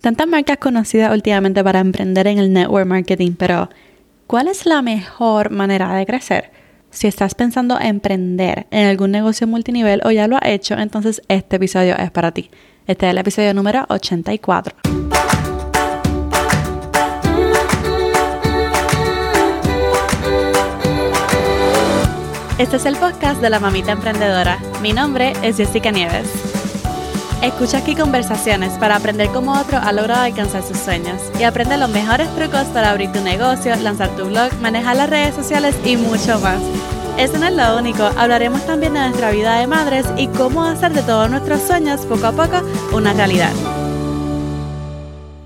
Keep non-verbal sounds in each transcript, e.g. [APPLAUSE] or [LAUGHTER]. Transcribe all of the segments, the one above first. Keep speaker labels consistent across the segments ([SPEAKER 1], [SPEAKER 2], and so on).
[SPEAKER 1] Tantas marcas conocidas últimamente para emprender en el network marketing, pero ¿cuál es la mejor manera de crecer? Si estás pensando emprender en algún negocio multinivel o ya lo has hecho, entonces este episodio es para ti. Este es el episodio número 84. Este es el podcast de la mamita emprendedora. Mi nombre es Jessica Nieves. Escucha aquí conversaciones para aprender cómo otro ha logrado alcanzar sus sueños. Y aprende los mejores trucos para abrir tu negocio, lanzar tu blog, manejar las redes sociales y mucho más. Eso no es lo único, hablaremos también de nuestra vida de madres y cómo hacer de todos nuestros sueños poco a poco una realidad.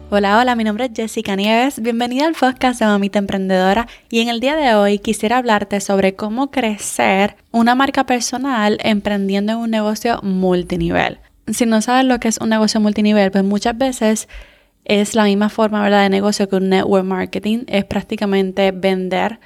[SPEAKER 1] Hola, hola, mi nombre es Jessica Nieves, bienvenida al podcast de Mamita Emprendedora. Y en el día de hoy quisiera hablarte sobre cómo crecer una marca personal emprendiendo en un negocio multinivel si no sabes lo que es un negocio multinivel, pues muchas veces es la misma forma ¿verdad? de negocio que un network marketing. Es prácticamente vender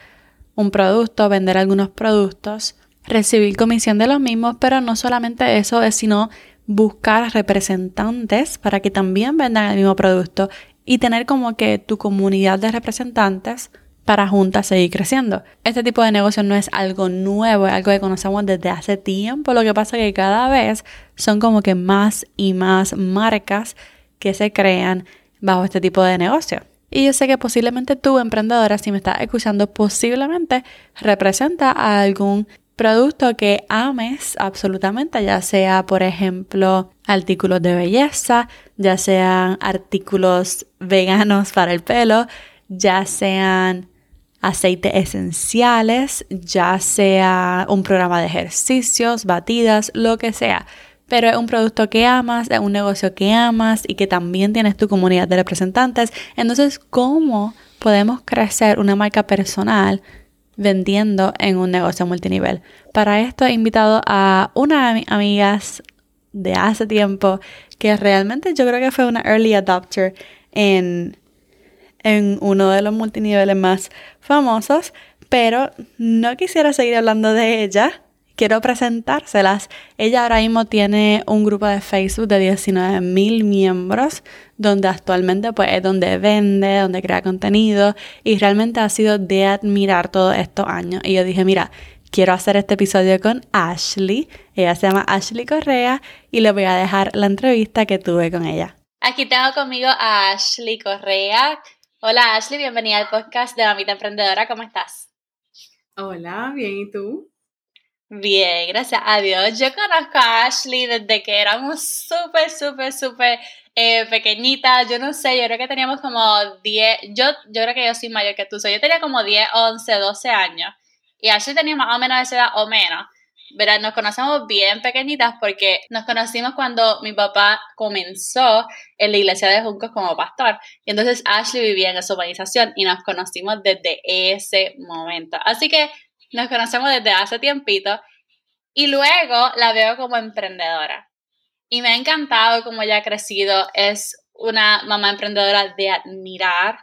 [SPEAKER 1] un producto, vender algunos productos, recibir comisión de los mismos, pero no solamente eso, es sino buscar representantes para que también vendan el mismo producto y tener como que tu comunidad de representantes para juntas seguir creciendo. Este tipo de negocio no es algo nuevo, es algo que conocemos desde hace tiempo, lo que pasa es que cada vez son como que más y más marcas que se crean bajo este tipo de negocio. Y yo sé que posiblemente tú, emprendedora, si me estás escuchando, posiblemente representa a algún producto que ames absolutamente, ya sea, por ejemplo, artículos de belleza, ya sean artículos veganos para el pelo, ya sean aceites esenciales, ya sea un programa de ejercicios, batidas, lo que sea. Pero es un producto que amas, es un negocio que amas y que también tienes tu comunidad de representantes. Entonces, ¿cómo podemos crecer una marca personal vendiendo en un negocio multinivel? Para esto he invitado a una de mis amigas de hace tiempo que realmente yo creo que fue una early adopter en en uno de los multiniveles más famosos, pero no quisiera seguir hablando de ella. Quiero presentárselas. Ella ahora mismo tiene un grupo de Facebook de 19 mil miembros, donde actualmente pues es donde vende, donde crea contenido y realmente ha sido de admirar todos estos años. Y yo dije, mira, quiero hacer este episodio con Ashley. Ella se llama Ashley Correa y le voy a dejar la entrevista que tuve con ella. Aquí tengo conmigo a Ashley Correa, Hola Ashley, bienvenida al podcast de Mamita Emprendedora, ¿cómo estás?
[SPEAKER 2] Hola, bien, ¿y tú?
[SPEAKER 1] Bien, gracias a Dios. Yo conozco a Ashley desde que éramos súper, súper, súper eh, pequeñitas. Yo no sé, yo creo que teníamos como 10, yo, yo creo que yo soy mayor que tú, yo tenía como 10, 11, 12 años. Y Ashley tenía más o menos esa edad o menos. ¿Verdad? Nos conocemos bien pequeñitas porque nos conocimos cuando mi papá comenzó en la iglesia de Juncos como pastor. Y entonces Ashley vivía en esa urbanización y nos conocimos desde ese momento. Así que nos conocemos desde hace tiempito y luego la veo como emprendedora. Y me ha encantado cómo ella ha crecido. Es una mamá emprendedora de admirar.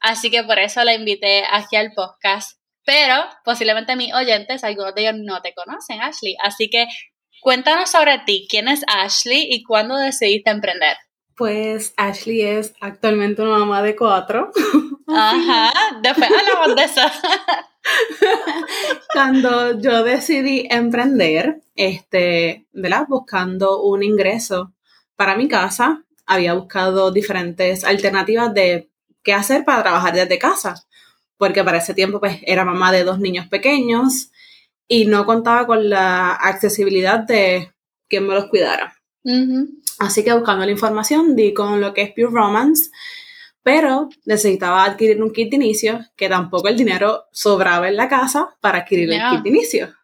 [SPEAKER 1] Así que por eso la invité aquí al podcast pero posiblemente mis oyentes, algunos de ellos no te conocen, Ashley. Así que cuéntanos sobre ti. ¿Quién es Ashley y cuándo decidiste emprender?
[SPEAKER 2] Pues Ashley es actualmente una mamá de cuatro. [LAUGHS]
[SPEAKER 1] Ajá, después hablamos de eso. [LAUGHS]
[SPEAKER 2] Cuando yo decidí emprender, este, ¿verdad? Buscando un ingreso para mi casa, había buscado diferentes alternativas de qué hacer para trabajar desde casa porque para ese tiempo pues era mamá de dos niños pequeños y no contaba con la accesibilidad de quien me los cuidara. Así que buscando la información di con lo que es Pure Romance, pero necesitaba adquirir un kit de inicio, que tampoco el dinero sobraba en la casa para adquirir el kit de inicio.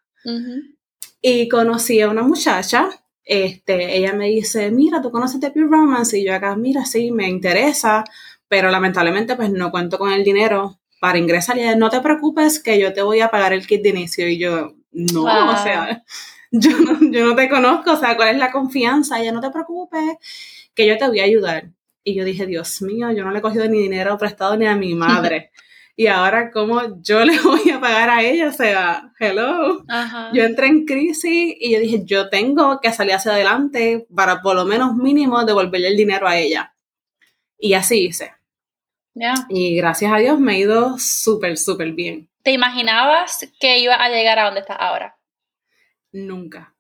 [SPEAKER 2] Y conocí a una muchacha, este, ella me dice, mira, tú conoces de Pure Romance, y yo acá, mira, sí, me interesa, pero lamentablemente pues no cuento con el dinero para ingresar y no te preocupes que yo te voy a pagar el kit de inicio y yo no, o sea, [LAUGHS] yo no, yo no te conozco, o sea, ¿cuál es la confianza? Y ella no te preocupes que yo te voy a ayudar. Y yo dije, Dios mío, yo no le he cogido ni dinero prestado ni a mi madre. [LAUGHS] y ahora, ¿cómo yo le voy a pagar a ella? O sea, hello. Yo entré en crisis y yo dije, yo tengo que salir hacia adelante para por lo menos mínimo devolverle el dinero a ella. Y así hice. Y gracias a Dios me ha ido súper, súper bien.
[SPEAKER 3] ¿Te imaginabas que ibas a llegar a donde estás ahora?
[SPEAKER 2] Nunca.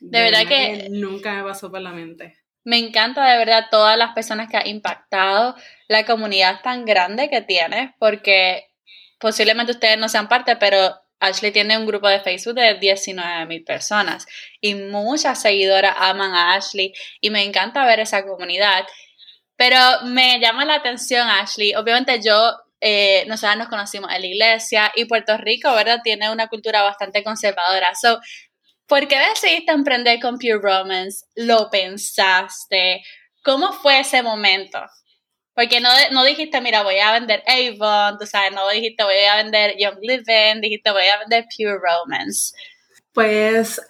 [SPEAKER 3] De verdad que-
[SPEAKER 2] Nunca me pasó por la mente.
[SPEAKER 3] Me encanta de verdad todas las personas que ha impactado, la comunidad tan grande que tienes, porque posiblemente ustedes no sean parte, pero Ashley tiene un grupo de Facebook de 19 mil personas y muchas seguidoras aman a Ashley y me encanta ver esa comunidad. Pero me llama la atención, Ashley. Obviamente yo, eh, nos conocimos en la iglesia y Puerto Rico, ¿verdad? Tiene una cultura bastante conservadora. So, ¿por qué decidiste emprender con Pure Romance? ¿Lo pensaste? ¿Cómo fue ese momento? Porque no, no dijiste, mira, voy a vender Avon, tú sabes, no dijiste, voy a vender Young Living, dijiste, voy a vender Pure Romance.
[SPEAKER 2] Pues,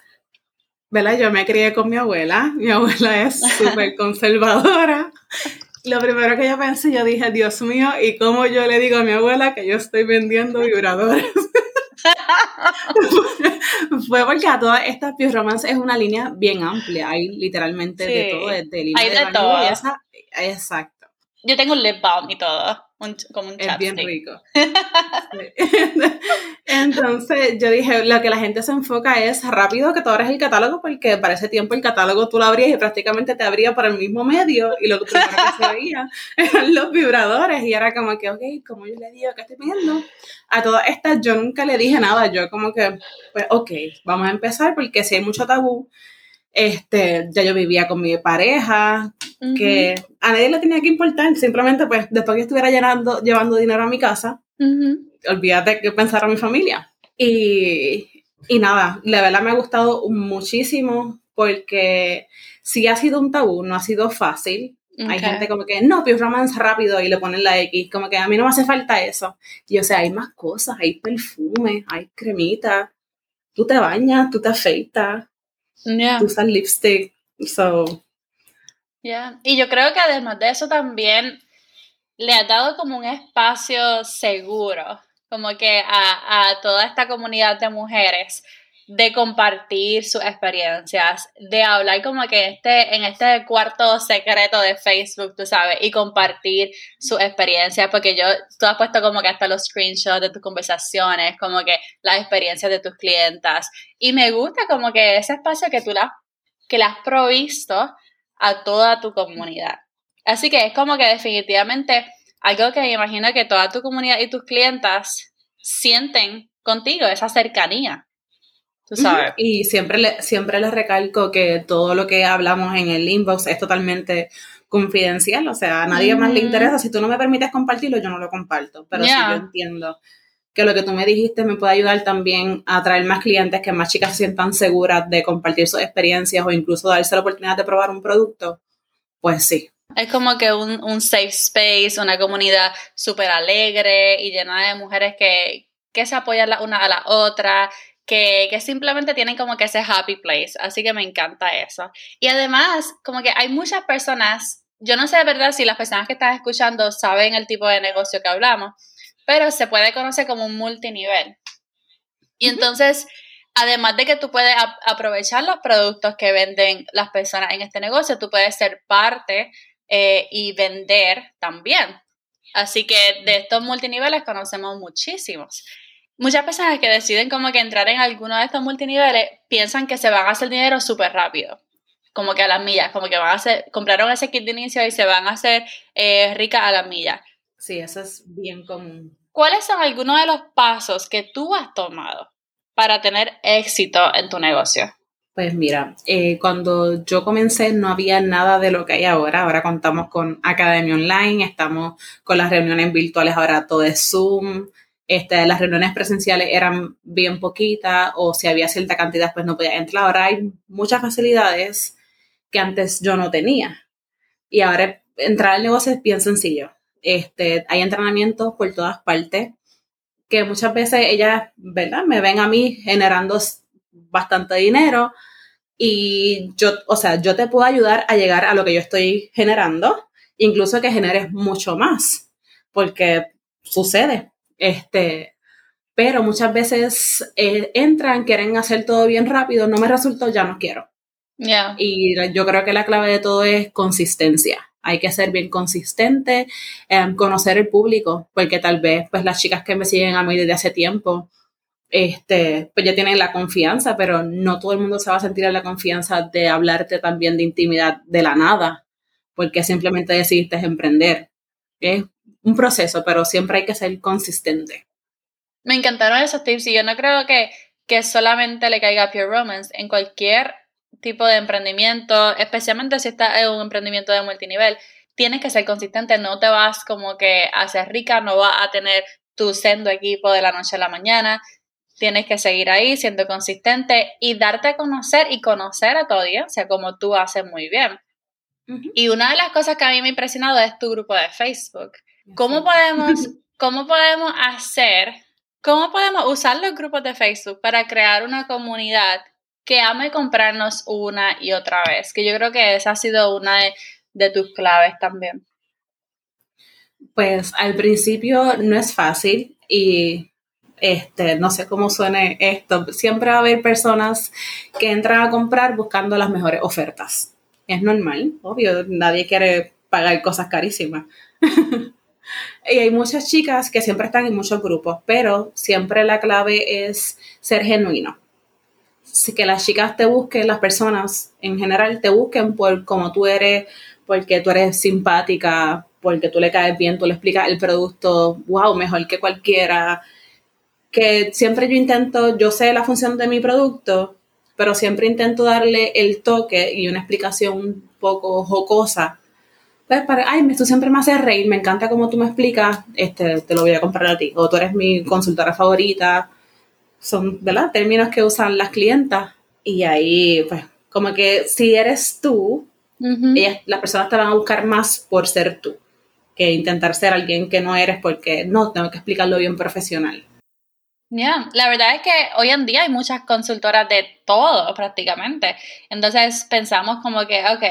[SPEAKER 2] ¿verdad? Yo me crié con mi abuela. Mi abuela es [LAUGHS] súper conservadora. Lo primero que yo pensé, yo dije, Dios mío, ¿y cómo yo le digo a mi abuela que yo estoy vendiendo vibradores? [LAUGHS] Fue porque a todas estas Romance es una línea bien amplia. Hay literalmente de todo, desde línea
[SPEAKER 3] hay de
[SPEAKER 2] baño,
[SPEAKER 3] todo.
[SPEAKER 2] belleza. Exacto.
[SPEAKER 3] Yo tengo un lip balm y todo, un- como un
[SPEAKER 2] Es bien rico. [LAUGHS] [LAUGHS] Entonces yo dije, lo que la gente se enfoca es rápido que tú abres el catálogo porque para ese tiempo el catálogo tú lo abrías y prácticamente te abría por el mismo medio y lo primero que se veía [LAUGHS] eran los vibradores y era como que, ok, como yo le digo que estoy pidiendo? A todas estas yo nunca le dije nada, yo como que, pues ok, vamos a empezar porque si hay mucho tabú, este, ya yo vivía con mi pareja,
[SPEAKER 3] Ujú,
[SPEAKER 2] que a nadie le tenía que importar, simplemente pues después que estuviera llenando, llevando dinero a mi casa,
[SPEAKER 3] ujú.
[SPEAKER 2] olvídate que pensar a mi familia. Y, y nada, la verdad me ha gustado muchísimo porque sí ha sido un tabú, no ha sido fácil. Hay
[SPEAKER 3] Ok.
[SPEAKER 2] gente como que, no, Pure Romance rápido y le ponen la X, como que a mí no me hace falta eso. Y o sea, hay más cosas, hay perfume, hay cremita, tú te bañas, tú te afeitas,
[SPEAKER 3] Yeah.
[SPEAKER 2] tú usas lipstick, so,
[SPEAKER 3] Yeah. Y yo creo que además de eso también le ha dado como un espacio seguro, como que a, a toda esta comunidad de mujeres de compartir sus experiencias, de hablar como que este, en este cuarto secreto de Facebook, tú sabes, y compartir sus experiencias, porque yo, tú has puesto como que hasta los screenshots de tus conversaciones, como que las experiencias de tus clientas, y me gusta como que ese espacio que tú la, que le has provisto a toda tu comunidad. Así que es como que definitivamente algo que me imagino que toda tu comunidad y tus clientas sienten contigo, esa cercanía. Tú sabes.
[SPEAKER 2] Y siempre, le, siempre les recalco que todo lo que hablamos en el inbox es totalmente confidencial, o sea, a nadie más le interesa. Si tú no me permites compartirlo, yo no lo comparto. Pero sí
[SPEAKER 3] Ya.
[SPEAKER 2] yo entiendo que lo que tú me dijiste me puede ayudar también a atraer más clientes, que más chicas se sientan seguras de compartir sus experiencias o incluso darse la oportunidad de probar un producto, pues sí.
[SPEAKER 3] Es como que un, un safe space, una comunidad súper alegre y llena de mujeres que, que se apoyan la una a la otra, que, que simplemente tienen como que ese happy place. Así que me encanta eso. Y además, como que hay muchas personas, yo no sé de verdad si las personas que están escuchando saben el tipo de negocio que hablamos, pero se puede conocer como un multinivel. Y entonces, además de que tú puedes ap- aprovechar los productos que venden las personas en este negocio, tú puedes ser parte eh, y vender también. Así que de estos multiniveles conocemos muchísimos. Muchas personas que deciden como que entrar en alguno de estos multiniveles piensan que se van a hacer dinero súper rápido, como que a las millas, como que van a hacer, compraron ese kit de inicio y se van a hacer eh, ricas a las millas.
[SPEAKER 2] Sí, eso es bien común.
[SPEAKER 3] ¿Cuáles son algunos de los pasos que tú has tomado para tener éxito en tu negocio?
[SPEAKER 2] Pues mira, eh, cuando yo comencé no había nada de lo que hay ahora. Ahora contamos con Academia Online, estamos con las reuniones virtuales, ahora todo es Zoom. Este, las reuniones presenciales eran bien poquitas o si había cierta cantidad pues no podía entrar. Ahora hay muchas facilidades que antes yo no tenía. Y ahora entrar al negocio es bien sencillo. Este, hay entrenamientos por todas partes que muchas veces ellas, ¿verdad? Me ven a mí generando bastante dinero y yo, o sea, yo te puedo ayudar a llegar a lo que yo estoy generando, incluso que generes mucho más, porque sucede, este, pero muchas veces eh, entran, quieren hacer todo bien rápido, no me resultó, ya no quiero.
[SPEAKER 3] Ya.
[SPEAKER 2] Y yo creo que la clave de todo es consistencia. Hay que ser bien consistente, em, conocer el público, porque tal vez pues las chicas que me siguen a mí desde hace tiempo, este, pues ya tienen la confianza, pero no todo el mundo se va a sentir en la confianza de hablarte también de intimidad de la nada, porque simplemente decidiste emprender. Es un proceso, pero siempre hay que ser consistente.
[SPEAKER 3] Me encantaron esos tips y yo no creo que, que solamente le caiga a Pure Romance. En cualquier tipo de emprendimiento, especialmente si estás en un emprendimiento de multinivel, tienes que ser consistente, no te vas como que a ser rica, no vas a tener tu sendo equipo de la noche a la mañana, tienes que seguir ahí siendo consistente y darte a conocer y conocer a tu audiencia como tú haces muy bien. Y una de las cosas que a mí me ha impresionado es tu grupo de Facebook. ¿Cómo podemos, [LAUGHS] cómo podemos hacer, cómo podemos usar los grupos de Facebook para crear una comunidad que ame comprarnos una y otra vez? Que yo creo que esa ha sido una de, tus claves también.
[SPEAKER 2] Pues al principio no es fácil y este, no sé cómo suene esto, siempre va a haber personas que entran a comprar buscando las mejores ofertas. Es normal, obvio, nadie quiere pagar cosas carísimas. [LAUGHS] y hay muchas chicas que siempre están en muchos grupos, pero siempre la clave es ser genuino. Que las chicas te busquen, las personas en general te busquen por como tú eres, porque tú eres simpática, porque tú le caes bien, tú le explicas el producto, wow, mejor que cualquiera. Que siempre yo intento, yo sé la función de mi producto, pero siempre intento darle el toque y una explicación un poco jocosa pues para, ay, tú siempre me haces reír, me encanta cómo tú me explicas, este, te lo voy a comprar a ti, o tú eres mi consultora favorita, son, ¿verdad? Términos que usan las clientas y ahí, pues, como que si eres tú, las personas te van a buscar más por ser tú, que intentar ser alguien que no eres porque no, tengo que explicarlo bien profesional.
[SPEAKER 3] Ya, la verdad es que hoy en día hay muchas consultoras de todo prácticamente. Entonces pensamos como que, ok,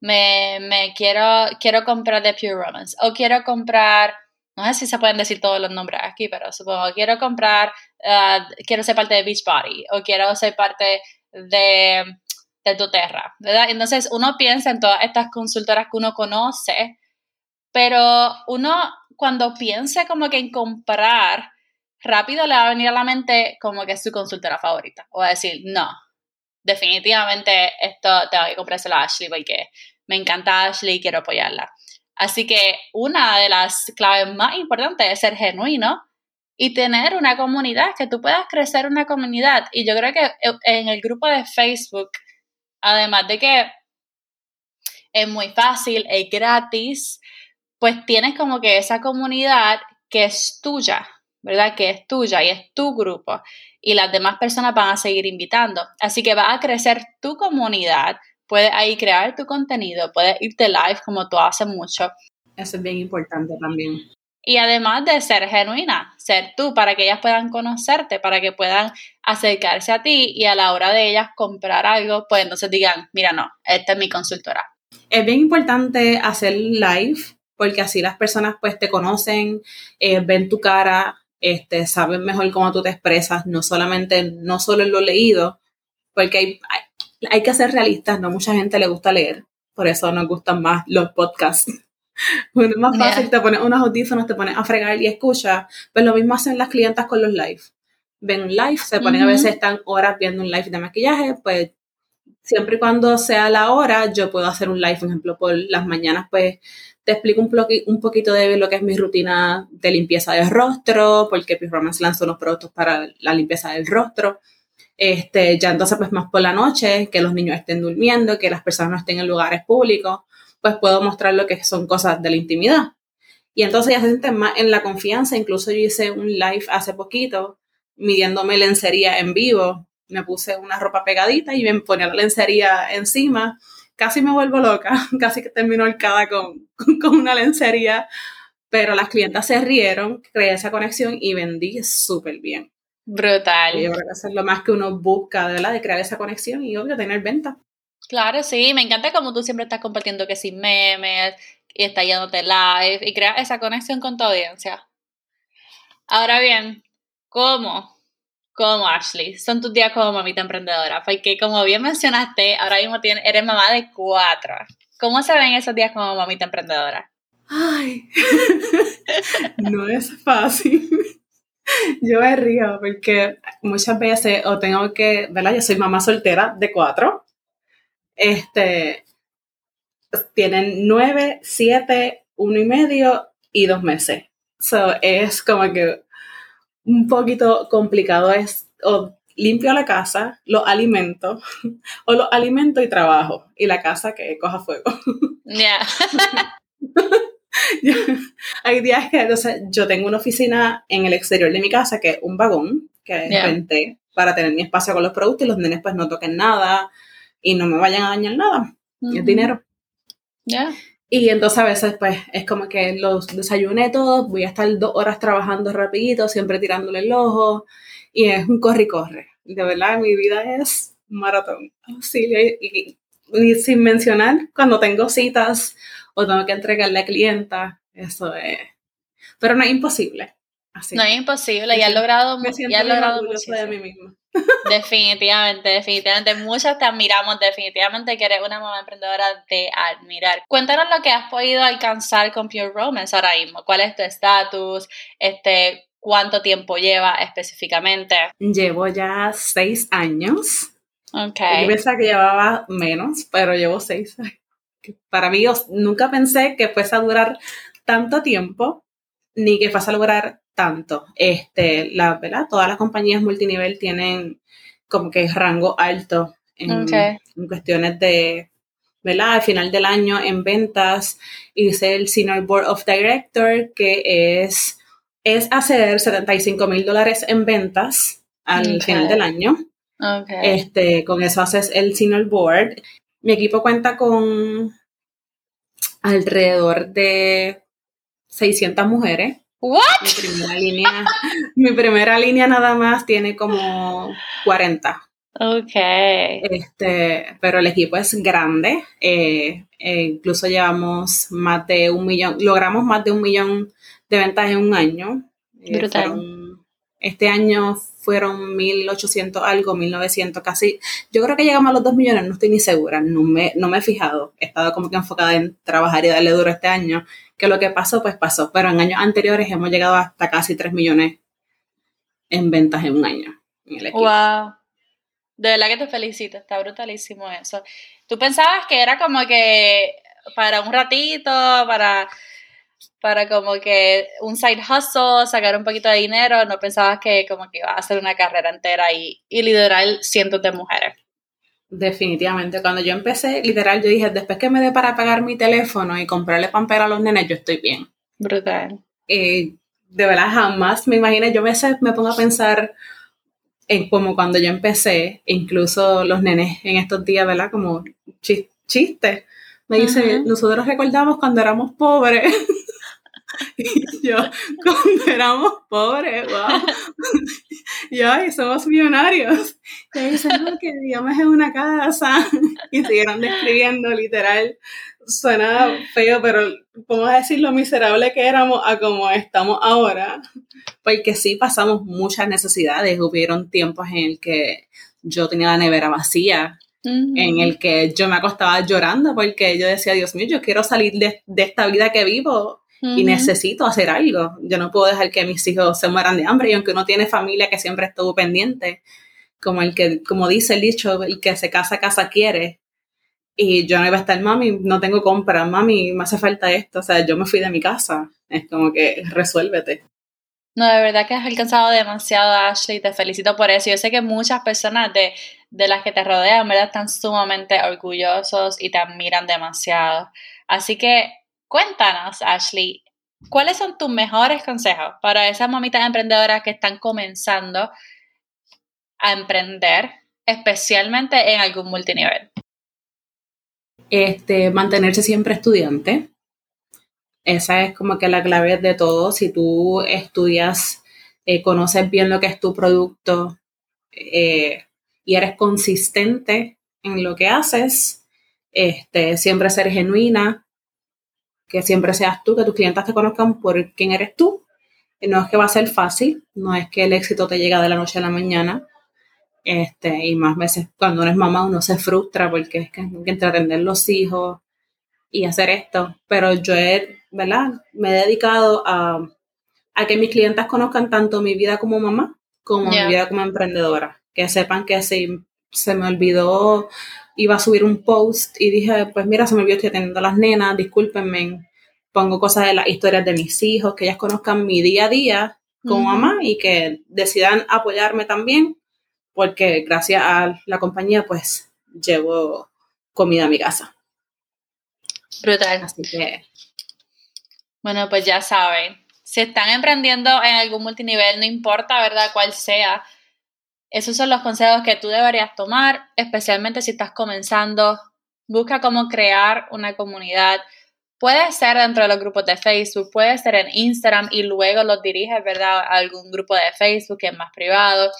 [SPEAKER 3] me, me quiero, quiero comprar de Pure Romance o quiero comprar, no sé si se pueden decir todos los nombres aquí, pero supongo, quiero comprar, uh, quiero ser parte de Beachbody o quiero ser parte de, de doTERRA, ¿verdad? Entonces uno piensa en todas estas consultoras que uno conoce, pero uno cuando piense como que en comprar, rápido le va a venir a la mente como que es su consultora favorita. O a decir, no, definitivamente esto tengo que comprárselo a Ashley porque me encanta Ashley y quiero apoyarla. Así que una de las claves más importantes es ser genuino y tener una comunidad, que tú puedas crecer una comunidad. Y yo creo que en el grupo de Facebook, además de que es muy fácil, es gratis, pues tienes como que esa comunidad que es tuya, ¿verdad? Que es tuya y es tu grupo. Y las demás personas van a seguir invitando. Así que va a crecer tu comunidad puedes ahí crear tu contenido, puedes irte live como tú haces mucho.
[SPEAKER 2] Eso es bien importante también.
[SPEAKER 3] Y además de ser genuina, ser tú para que ellas puedan conocerte, para que puedan acercarse a ti y a la hora de ellas comprar algo, pues entonces digan, mira, no, esta es mi consultora.
[SPEAKER 2] Es bien importante hacer live porque así las personas pues te conocen, eh, ven tu cara, este, saben mejor cómo tú te expresas, no solamente, no solo en lo leído, porque hay, hay que ser realistas, no mucha gente le gusta leer, por eso nos gustan más los podcasts. [LAUGHS] es más fácil, te pones unos audífonos, te pones a fregar y escucha, pues lo mismo hacen las clientas con los live. Ven un live, se ponen a veces están horas viendo un live de maquillaje, pues siempre y cuando sea la hora, yo puedo hacer un live, por ejemplo, por las mañanas, pues te explico un, un poquito de lo que es mi rutina de limpieza del rostro, porque Romance lanzó unos productos para la limpieza del rostro. Este, ya entonces, pues más por la noche, que los niños estén durmiendo, que las personas no estén en lugares públicos, pues puedo mostrar lo que son cosas de la intimidad. Y entonces ya se sienten más en la confianza. Incluso yo hice un live hace poquito midiéndome lencería en vivo. Me puse una ropa pegadita y me ponía la lencería encima. Casi me vuelvo loca, [LAUGHS] casi que termino el con, con, [LAUGHS] con una lencería. Pero las clientas se rieron, creé esa conexión y vendí súper bien.
[SPEAKER 3] Brutal.
[SPEAKER 2] Yo creo que eso es lo más que uno busca, ¿verdad? De crear esa conexión y obvio tener venta.
[SPEAKER 3] Claro, sí, me encanta como tú siempre estás compartiendo que sin memes y estás yéndote live y creas esa conexión con tu audiencia. Ahora bien, ¿cómo? ¿Cómo, Ashley? Son tus días como mamita emprendedora, porque como bien mencionaste, ahora mismo tienes, eres mamá de cuatro. ¿Cómo se ven esos días como mamita emprendedora?
[SPEAKER 2] Ay, [LAUGHS] no es fácil. [LAUGHS] Yo me río porque muchas veces o tengo que, ¿verdad? Yo soy mamá soltera de cuatro. Este, tienen nueve, siete, uno y medio y dos meses. So, es como que un poquito complicado es o limpio la casa, lo alimento, [LAUGHS] o lo alimento y trabajo, y la casa que coja fuego. [LAUGHS] [LAUGHS] Hay días que, entonces, yo tengo una oficina en el exterior de mi casa, que es un vagón, que renté para tener mi espacio con los productos y los nenes pues no toquen nada y no me vayan a dañar nada. Es dinero. Ya. Y entonces a veces pues es como que los desayuné todos, voy a estar dos horas trabajando rapidito, siempre tirándole el ojo y es un corre y corre. De verdad, mi vida es maratón. Sí, y, y, sin mencionar cuando tengo citas o tengo que entregarle a clienta, eso es... Pero no es imposible.
[SPEAKER 3] no es imposible, y has logrado, me siento ya logrado mucho de mí misma. Definitivamente, definitivamente. Muchas te admiramos, definitivamente que eres una mamá emprendedora de admirar. Cuéntanos lo que has podido alcanzar con Pure Romance ahora mismo. ¿Cuál es tu estatus? Este, ¿Cuánto tiempo lleva específicamente?
[SPEAKER 2] Llevo ya seis años. Ok. Yo pensaba que llevaba menos, pero llevo seis años para mí nunca pensé que fuese a durar tanto tiempo ni que fuese a lograr tanto. Este, la, ¿verdad? Todas las compañías multinivel tienen como que rango alto en, cuestiones de, ¿verdad? Al final del año en ventas hice el Senior Board of Director, que es, es hacer 75 mil dólares en ventas al final del año. Este, con eso haces el Senior Board. Mi equipo cuenta con alrededor de 600 mujeres. ¿What? Mi primera línea, mi primera línea nada más tiene como 40. Ok. Este, pero el equipo es grande. Eh, eh, incluso llevamos más de un millón, logramos más de un millón de ventas en un año. Eh, Brutal. Este año fueron 1.800 algo, 1.900 casi. Yo creo que llegamos a los 2 millones, no estoy ni segura, no me, no me he fijado. He estado como que enfocada en trabajar y darle duro este año, que lo que pasó, pues pasó. Pero en años anteriores hemos llegado hasta casi 3 millones en ventas en un año.
[SPEAKER 3] Wow. De verdad que te felicito, está brutalísimo eso. ¿Tú pensabas que era como que para un ratito, para para como que un side hustle, sacar un poquito de dinero, no pensabas que como que iba a hacer una carrera entera y, y liderar cientos de mujeres.
[SPEAKER 2] Definitivamente, cuando yo empecé, literal, yo dije, después que me dé para pagar mi teléfono y comprarle pampera a los nenes, yo estoy bien. Brutal. de verdad, jamás me imaginé, yo me, me pongo a pensar en como cuando yo empecé, incluso los nenes en estos días, ¿verdad? Como chistes. Me dicen, nosotros recordamos cuando éramos pobres. [LAUGHS] [LAUGHS] Yo, cuando éramos pobres, wow. Y ay, somos millonarios. Y dicen, no, que vivíamos en una casa. Y siguieron describiendo, literal. Suena feo, pero ¿cómo decir lo miserable que éramos a como estamos ahora? Porque sí pasamos muchas necesidades. Hubieron tiempos en el que yo tenía la nevera vacía en el que yo me acostaba llorando porque yo decía, Dios mío, yo quiero salir de, de esta vida que vivo y necesito hacer algo. Yo no puedo dejar que mis hijos se mueran de hambre y aunque uno tiene familia que siempre estuvo pendiente, como el que, como dice el dicho, el que se casa, casa quiere. Y yo no iba a estar, mami, no tengo compra, mami, me hace falta esto. O sea, yo me fui de mi casa. Es como que resuélvete.
[SPEAKER 3] No, de verdad que has alcanzado demasiado, Ashley, te felicito por eso. Yo sé que muchas personas de, de las que te rodean, ¿verdad? Están sumamente orgullosos y te admiran demasiado. Así que Cuéntanos, Ashley, ¿cuáles son tus mejores consejos para esas mamitas emprendedoras que están comenzando a emprender, especialmente en algún multinivel?
[SPEAKER 2] Este, mantenerse siempre estudiante. Esa es como que la clave de todo. Si tú estudias, eh, conoces bien lo que es tu producto eh, y eres consistente en lo que haces, este, siempre ser genuina, que siempre seas tú, que tus clientes te conozcan por quién eres tú. No es que va a ser fácil, no es que el éxito te llega de la noche a la mañana. Este, y más veces cuando uno es mamá uno se frustra porque es que hay que entretener los hijos, y hacer esto, pero yo he, ¿verdad? Me he dedicado a, a que mis clientes conozcan tanto mi vida como mamá como mi vida como emprendedora, que sepan que si se me olvidó, iba a subir un post y dije, pues mira, se me olvidó, estoy teniendo las nenas, discúlpenme, pongo cosas de las historias de mis hijos, que ellas conozcan mi día a día como mamá y que decidan apoyarme también, porque gracias a la compañía, pues llevo comida a mi casa.
[SPEAKER 3] Brutal. Así que. Bueno, pues ya saben, si están emprendiendo en algún multinivel, no importa, ¿verdad?, cuál sea, esos son los consejos que tú deberías tomar, especialmente si estás comenzando. Busca cómo crear una comunidad. Puede ser dentro de los grupos de Facebook, puede ser en Instagram y luego los diriges, ¿verdad?, a algún grupo de Facebook que es más privado.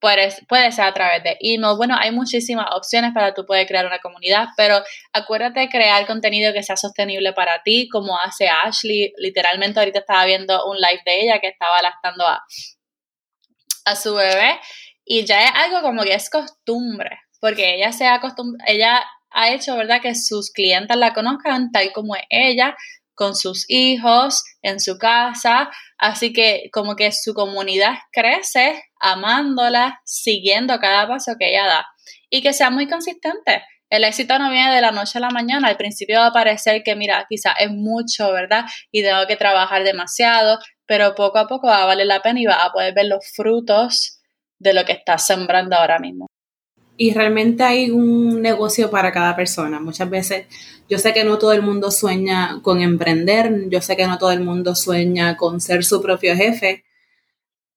[SPEAKER 3] Puede, puede ser a través de email. Bueno, hay muchísimas opciones para tú poder crear una comunidad, pero acuérdate de crear contenido que sea sostenible para ti, como hace Ashley. Literalmente ahorita estaba viendo un live de ella que estaba lastando a, a su bebé y ya es algo como que es costumbre, porque ella se acostumbra, ella ha hecho, ¿verdad?, que sus clientes la conozcan tal como es ella, con sus hijos, en su casa, así que como que su comunidad crece amándola, siguiendo cada paso que ella da y que sea muy consistente. El éxito no viene de la noche a la mañana. Al principio va a parecer que, mira, quizás es mucho, ¿verdad? Y tengo que trabajar demasiado, pero poco a poco va a valer la pena y va a poder ver los frutos de lo que estás sembrando ahora mismo.
[SPEAKER 2] Y realmente hay un negocio para cada persona. Muchas veces yo sé que no todo el mundo sueña con emprender, yo sé que no todo el mundo sueña con ser su propio jefe,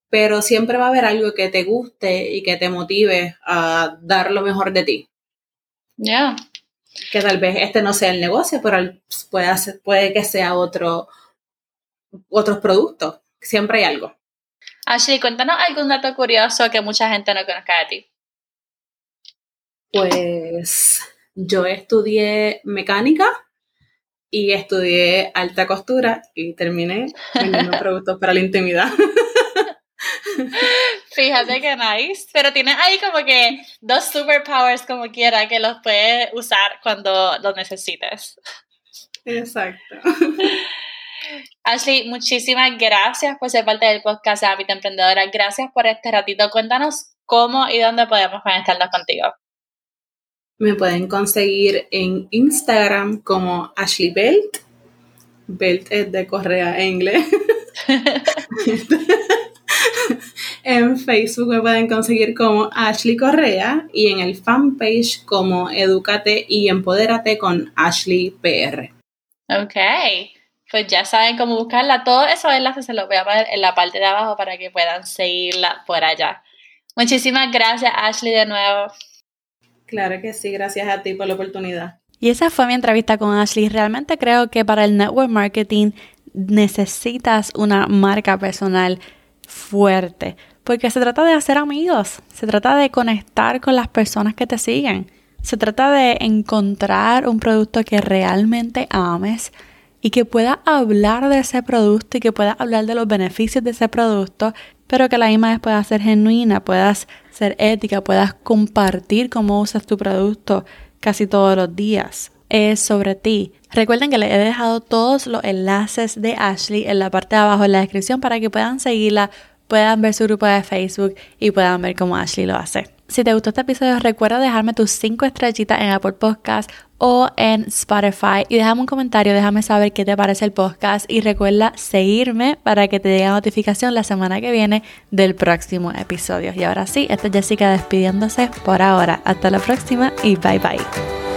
[SPEAKER 2] pero siempre va a haber algo que te guste y que te motive a dar lo mejor de ti.
[SPEAKER 3] Ya.
[SPEAKER 2] Que tal vez este no sea el negocio, pero puede, puede que sea otro, otros productos. Siempre hay algo.
[SPEAKER 3] Ashley, cuéntanos algún dato curioso que mucha gente no conozca de ti.
[SPEAKER 2] Pues yo estudié mecánica y estudié alta costura y terminé vendiendo [LAUGHS] productos para la intimidad. [LAUGHS]
[SPEAKER 3] Fíjate que nice. Pero tienes ahí como que dos superpowers como quiera que los puedes usar cuando los necesites.
[SPEAKER 2] Exacto. [LAUGHS]
[SPEAKER 3] Ashley, muchísimas gracias por ser parte del podcast de Hábito Emprendedora. Gracias por este ratito. Cuéntanos cómo y dónde podemos conectarnos contigo.
[SPEAKER 2] Me pueden conseguir en Instagram como Ashley Belt. Belt es de correa en inglés. [LAUGHS] en Facebook me pueden conseguir como Ashley Correa y en el fanpage como Educate y Empodérate con Ashley PR.
[SPEAKER 3] Ok pues ya saben cómo buscarla. Todos esos enlaces se los voy a poner en la parte de abajo para que puedan seguirla por allá. Muchísimas gracias, Ashley, de nuevo.
[SPEAKER 2] Claro que sí, gracias a ti por la oportunidad.
[SPEAKER 3] Y esa fue mi entrevista con Ashley. Realmente creo que para el network marketing necesitas una marca personal fuerte, porque se trata de hacer amigos, se trata de conectar con las personas que te siguen, se trata de encontrar un producto que realmente ames y que pueda hablar de ese producto y que pueda hablar de los beneficios de ese producto, pero que la misma vez pueda ser genuina, puedas ser ética, puedas compartir cómo usas tu producto casi todos los días. Es sobre ti. Recuerden que les he dejado todos los enlaces de Ashley en la parte de abajo en la descripción para que puedan seguirla, puedan ver su grupo de Facebook y puedan ver cómo Ashley lo hace. Si te gustó este episodio, recuerda dejarme tus 5 estrellitas en Apple Podcast o en Spotify y déjame un comentario, déjame saber qué te parece el podcast y recuerda seguirme para que te llegue notificación la semana que viene del próximo episodio. Y ahora sí, esta es Jessica despidiéndose por ahora. Hasta la próxima y bye bye.